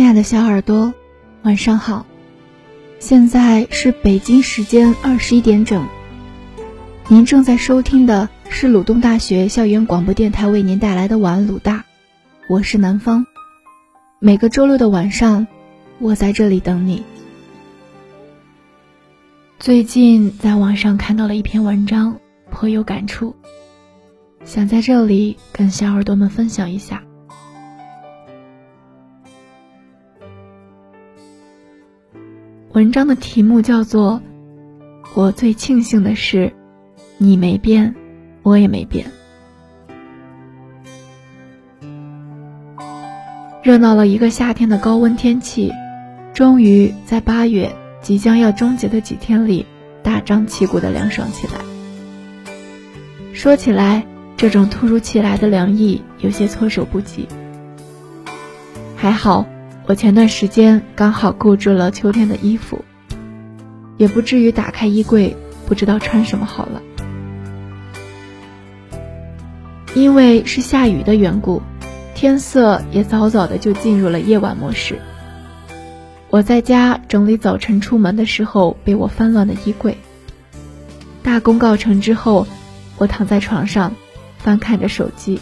亲爱的小耳朵，晚上好！现在是北京时间二十一点整。您正在收听的是鲁东大学校园广播电台为您带来的晚安鲁大，我是南方。每个周六的晚上，我在这里等你。最近在网上看到了一篇文章，颇有感触，想在这里跟小耳朵们分享一下。文章的题目叫做《我最庆幸的是，你没变，我也没变》。热闹了一个夏天的高温天气，终于在八月即将要终结的几天里，大张旗鼓的凉爽起来。说起来，这种突如其来的凉意有些措手不及。还好。我前段时间刚好购置了秋天的衣服，也不至于打开衣柜不知道穿什么好了。因为是下雨的缘故，天色也早早的就进入了夜晚模式。我在家整理早晨出门的时候被我翻乱的衣柜。大功告成之后，我躺在床上，翻看着手机。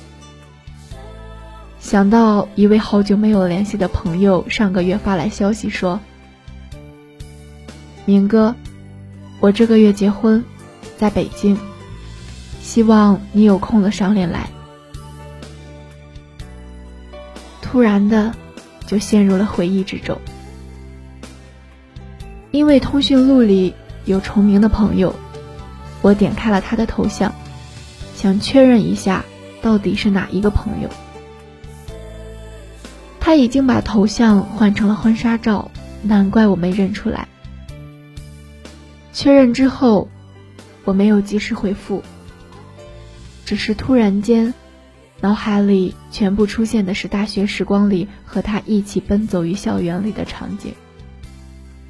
想到一位好久没有联系的朋友上个月发来消息说：“明哥，我这个月结婚，在北京，希望你有空了赏脸来。”突然的，就陷入了回忆之中。因为通讯录里有重名的朋友，我点开了他的头像，想确认一下到底是哪一个朋友。他已经把头像换成了婚纱照，难怪我没认出来。确认之后，我没有及时回复，只是突然间，脑海里全部出现的是大学时光里和他一起奔走于校园里的场景。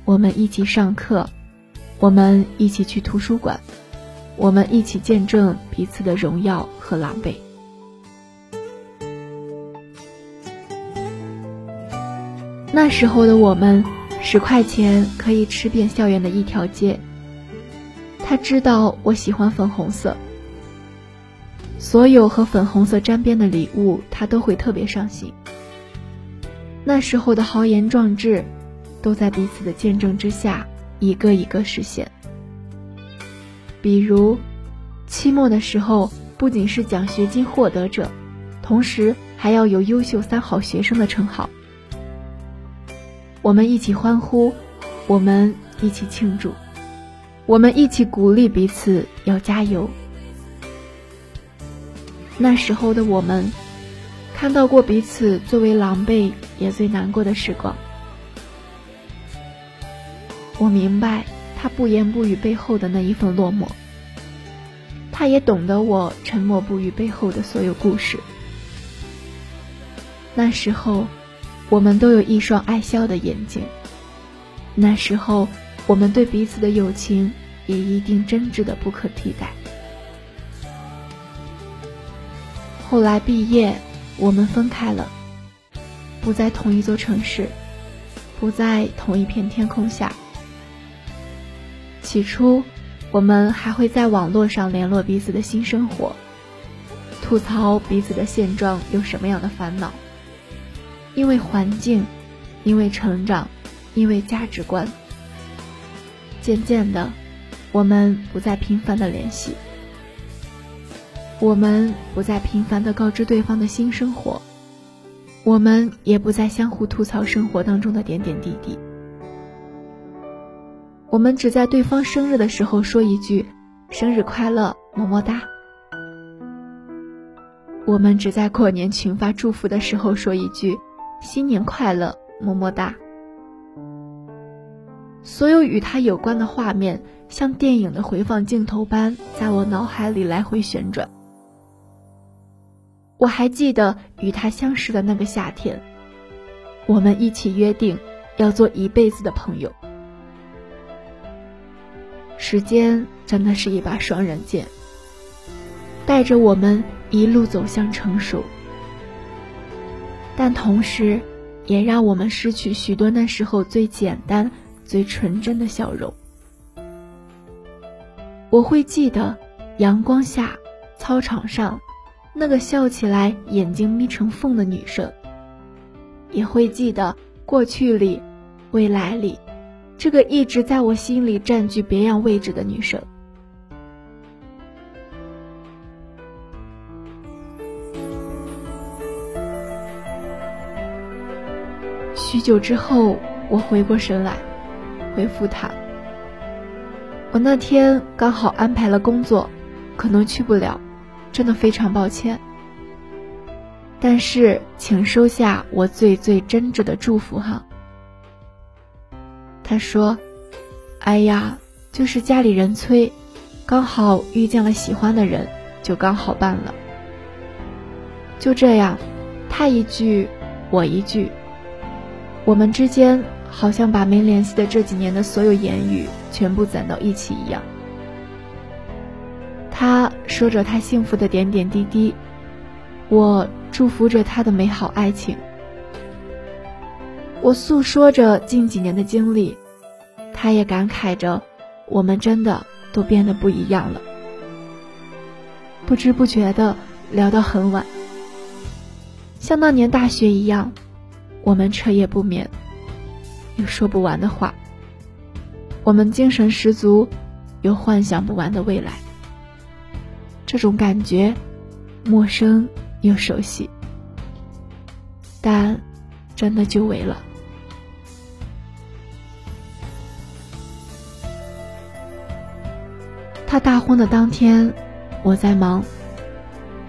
我们一起上课，我们一起去图书馆，我们一起见证彼此的荣耀和狼狈。那时候的我们，十块钱可以吃遍校园的一条街。他知道我喜欢粉红色，所有和粉红色沾边的礼物，他都会特别上心。那时候的豪言壮志，都在彼此的见证之下，一个一个实现。比如，期末的时候，不仅是奖学金获得者，同时还要有优秀三好学生的称号。我们一起欢呼，我们一起庆祝，我们一起鼓励彼此要加油。那时候的我们，看到过彼此最为狼狈也最难过的时光。我明白他不言不语背后的那一份落寞，他也懂得我沉默不语背后的所有故事。那时候。我们都有一双爱笑的眼睛。那时候，我们对彼此的友情也一定真挚的不可替代。后来毕业，我们分开了，不在同一座城市，不在同一片天空下。起初，我们还会在网络上联络彼此的新生活，吐槽彼此的现状有什么样的烦恼。因为环境，因为成长，因为价值观，渐渐的，我们不再频繁的联系，我们不再频繁的告知对方的新生活，我们也不再相互吐槽生活当中的点点滴滴，我们只在对方生日的时候说一句“生日快乐，么么哒”，我们只在过年群发祝福的时候说一句。新年快乐，么么哒！所有与他有关的画面，像电影的回放镜头般，在我脑海里来回旋转。我还记得与他相识的那个夏天，我们一起约定要做一辈子的朋友。时间真的是一把双刃剑，带着我们一路走向成熟。但同时，也让我们失去许多那时候最简单、最纯真的笑容。我会记得阳光下操场上那个笑起来眼睛眯成缝的女生，也会记得过去里、未来里这个一直在我心里占据别样位置的女生。许久之后，我回过神来，回复他：“我那天刚好安排了工作，可能去不了，真的非常抱歉。但是，请收下我最最真挚的祝福哈。”他说：“哎呀，就是家里人催，刚好遇见了喜欢的人，就刚好办了。就这样，他一句，我一句。”我们之间好像把没联系的这几年的所有言语全部攒到一起一样。他说着他幸福的点点滴滴，我祝福着他的美好爱情。我诉说着近几年的经历，他也感慨着我们真的都变得不一样了。不知不觉的聊到很晚，像那年大学一样。我们彻夜不眠，有说不完的话。我们精神十足，有幻想不完的未来。这种感觉，陌生又熟悉，但真的久违了。他大婚的当天，我在忙，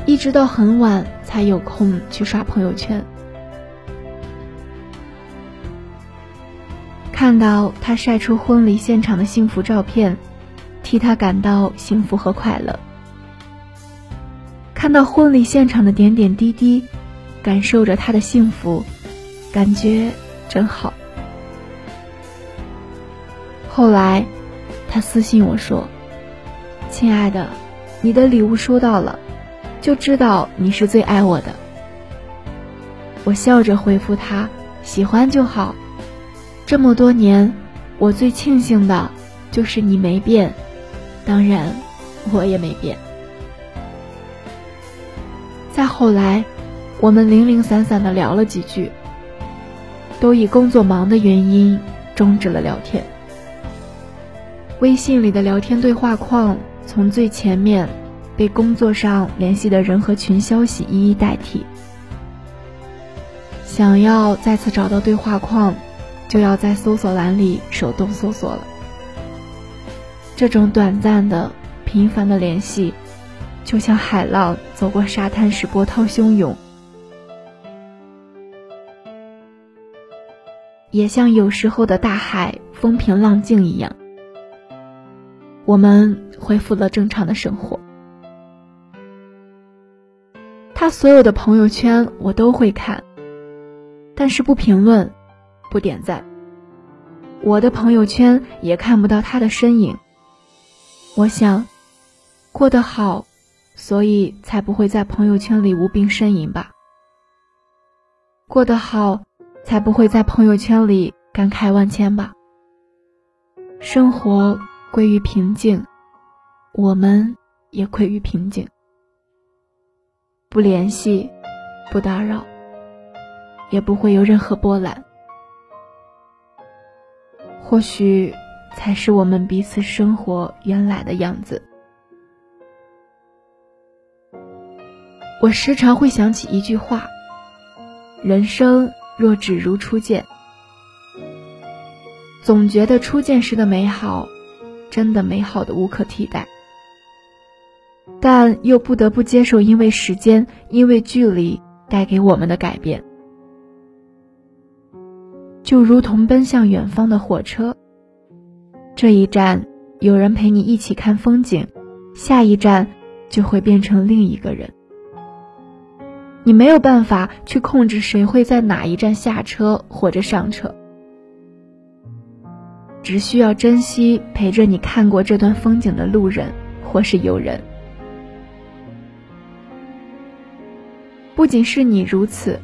一直到很晚才有空去刷朋友圈。看到他晒出婚礼现场的幸福照片，替他感到幸福和快乐。看到婚礼现场的点点滴滴，感受着他的幸福，感觉真好。后来，他私信我说：“亲爱的，你的礼物收到了，就知道你是最爱我的。”我笑着回复他：“喜欢就好。”这么多年，我最庆幸的，就是你没变，当然，我也没变。再后来，我们零零散散的聊了几句，都以工作忙的原因终止了聊天。微信里的聊天对话框从最前面被工作上联系的人和群消息一一代替，想要再次找到对话框。就要在搜索栏里手动搜索了。这种短暂的、频繁的联系，就像海浪走过沙滩时波涛汹涌，也像有时候的大海风平浪静一样。我们恢复了正常的生活。他所有的朋友圈我都会看，但是不评论。不点赞，我的朋友圈也看不到他的身影。我想，过得好，所以才不会在朋友圈里无病呻吟吧。过得好，才不会在朋友圈里感慨万千吧。生活归于平静，我们也归于平静。不联系，不打扰，也不会有任何波澜。或许，才是我们彼此生活原来的样子。我时常会想起一句话：“人生若只如初见。”总觉得初见时的美好，真的美好的无可替代。但又不得不接受，因为时间，因为距离带给我们的改变。就如同奔向远方的火车，这一站有人陪你一起看风景，下一站就会变成另一个人。你没有办法去控制谁会在哪一站下车或者上车，只需要珍惜陪着你看过这段风景的路人或是友人。不仅是你如此。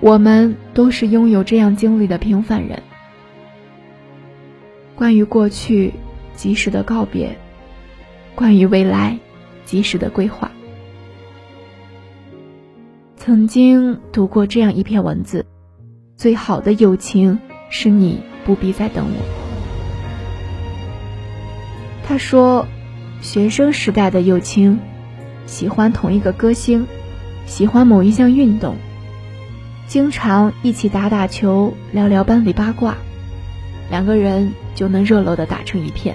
我们都是拥有这样经历的平凡人。关于过去，及时的告别；关于未来，及时的规划。曾经读过这样一篇文字：最好的友情是你不必再等我。他说，学生时代的友情，喜欢同一个歌星，喜欢某一项运动。经常一起打打球，聊聊班里八卦，两个人就能热络的打成一片。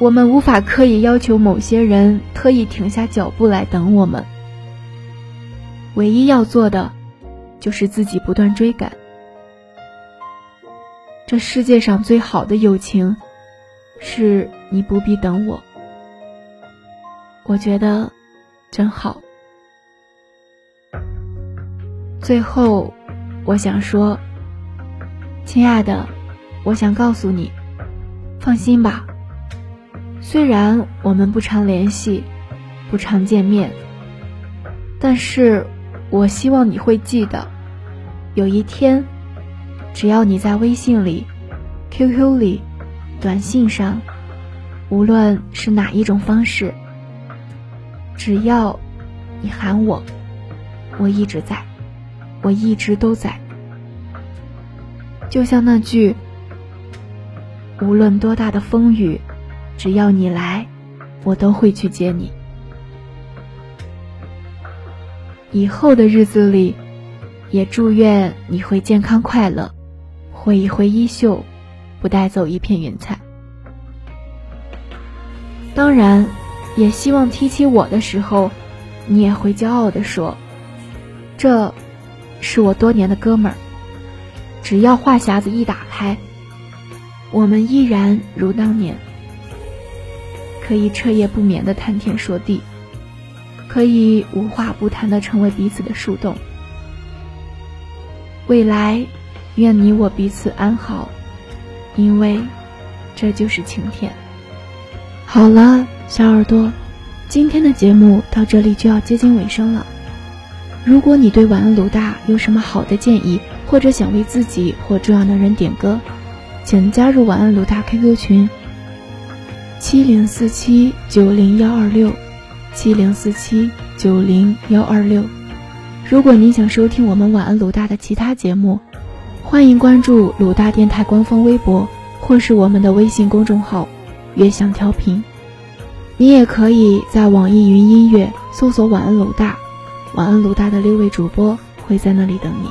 我们无法刻意要求某些人特意停下脚步来等我们，唯一要做的，就是自己不断追赶。这世界上最好的友情，是你不必等我。我觉得，真好。最后，我想说，亲爱的，我想告诉你，放心吧。虽然我们不常联系，不常见面，但是我希望你会记得，有一天，只要你在微信里、QQ 里、短信上，无论是哪一种方式，只要你喊我，我一直在。我一直都在，就像那句“无论多大的风雨，只要你来，我都会去接你。”以后的日子里，也祝愿你会健康快乐，挥一挥衣袖，不带走一片云彩。当然，也希望提起我的时候，你也会骄傲地说：“这。”是我多年的哥们儿，只要话匣子一打开，我们依然如当年，可以彻夜不眠的谈天说地，可以无话不谈的成为彼此的树洞。未来，愿你我彼此安好，因为这就是晴天。好了，小耳朵，今天的节目到这里就要接近尾声了。如果你对晚安鲁大有什么好的建议，或者想为自己或重要的人点歌，请加入晚安鲁大 QQ 群：七零四七九零幺二六，七零四七九零幺二六。如果您想收听我们晚安鲁大的其他节目，欢迎关注鲁大电台官方微博或是我们的微信公众号“悦享调频”。你也可以在网易云音乐搜索“晚安鲁大”。晚安，鲁大的六位主播会在那里等你。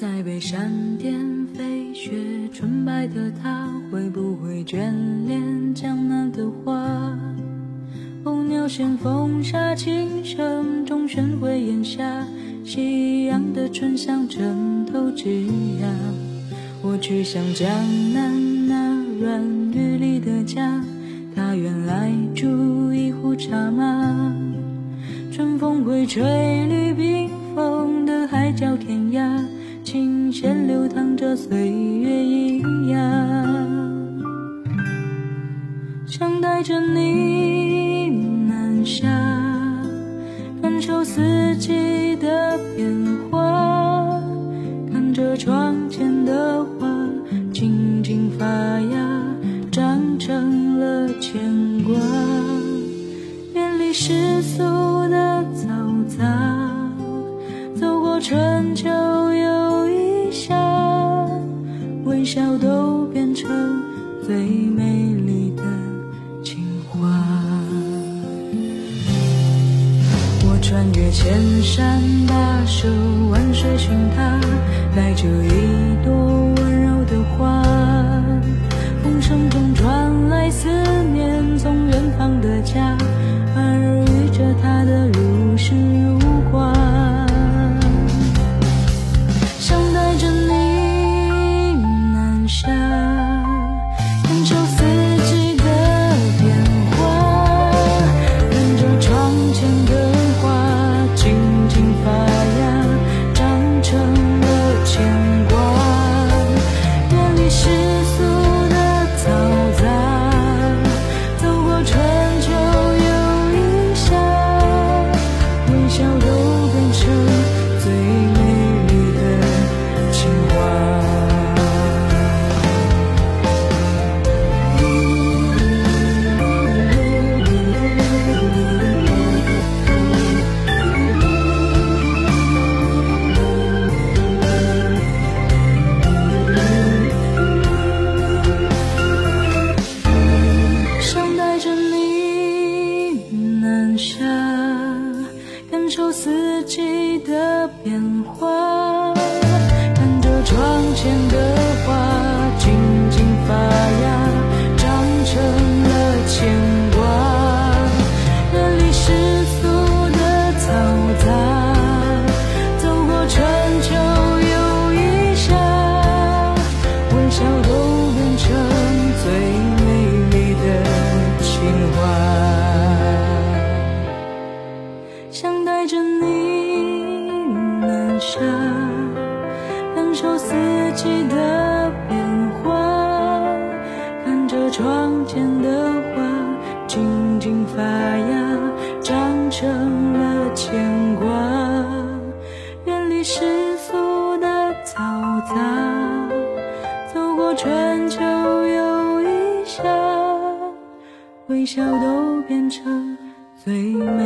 在被闪电飞雪纯白的他，会不会眷恋？见风沙，琴声中旋回檐下，夕阳的醇香枕头枝桠。我去向江南那软玉里的家，他原来住一壶茶马。春风会吹绿冰封的海角天涯，琴弦流淌着岁月喑哑。想带着你下，感受四季的变化，看着窗前的花静静发芽，长成了牵挂。远离世俗的嘈杂，走过春秋又一夏，微笑都变成最千山跋涉，万水寻他，带着一朵发芽长成了牵挂远离世俗的嘈杂走过春秋又一夏微笑都变成最美。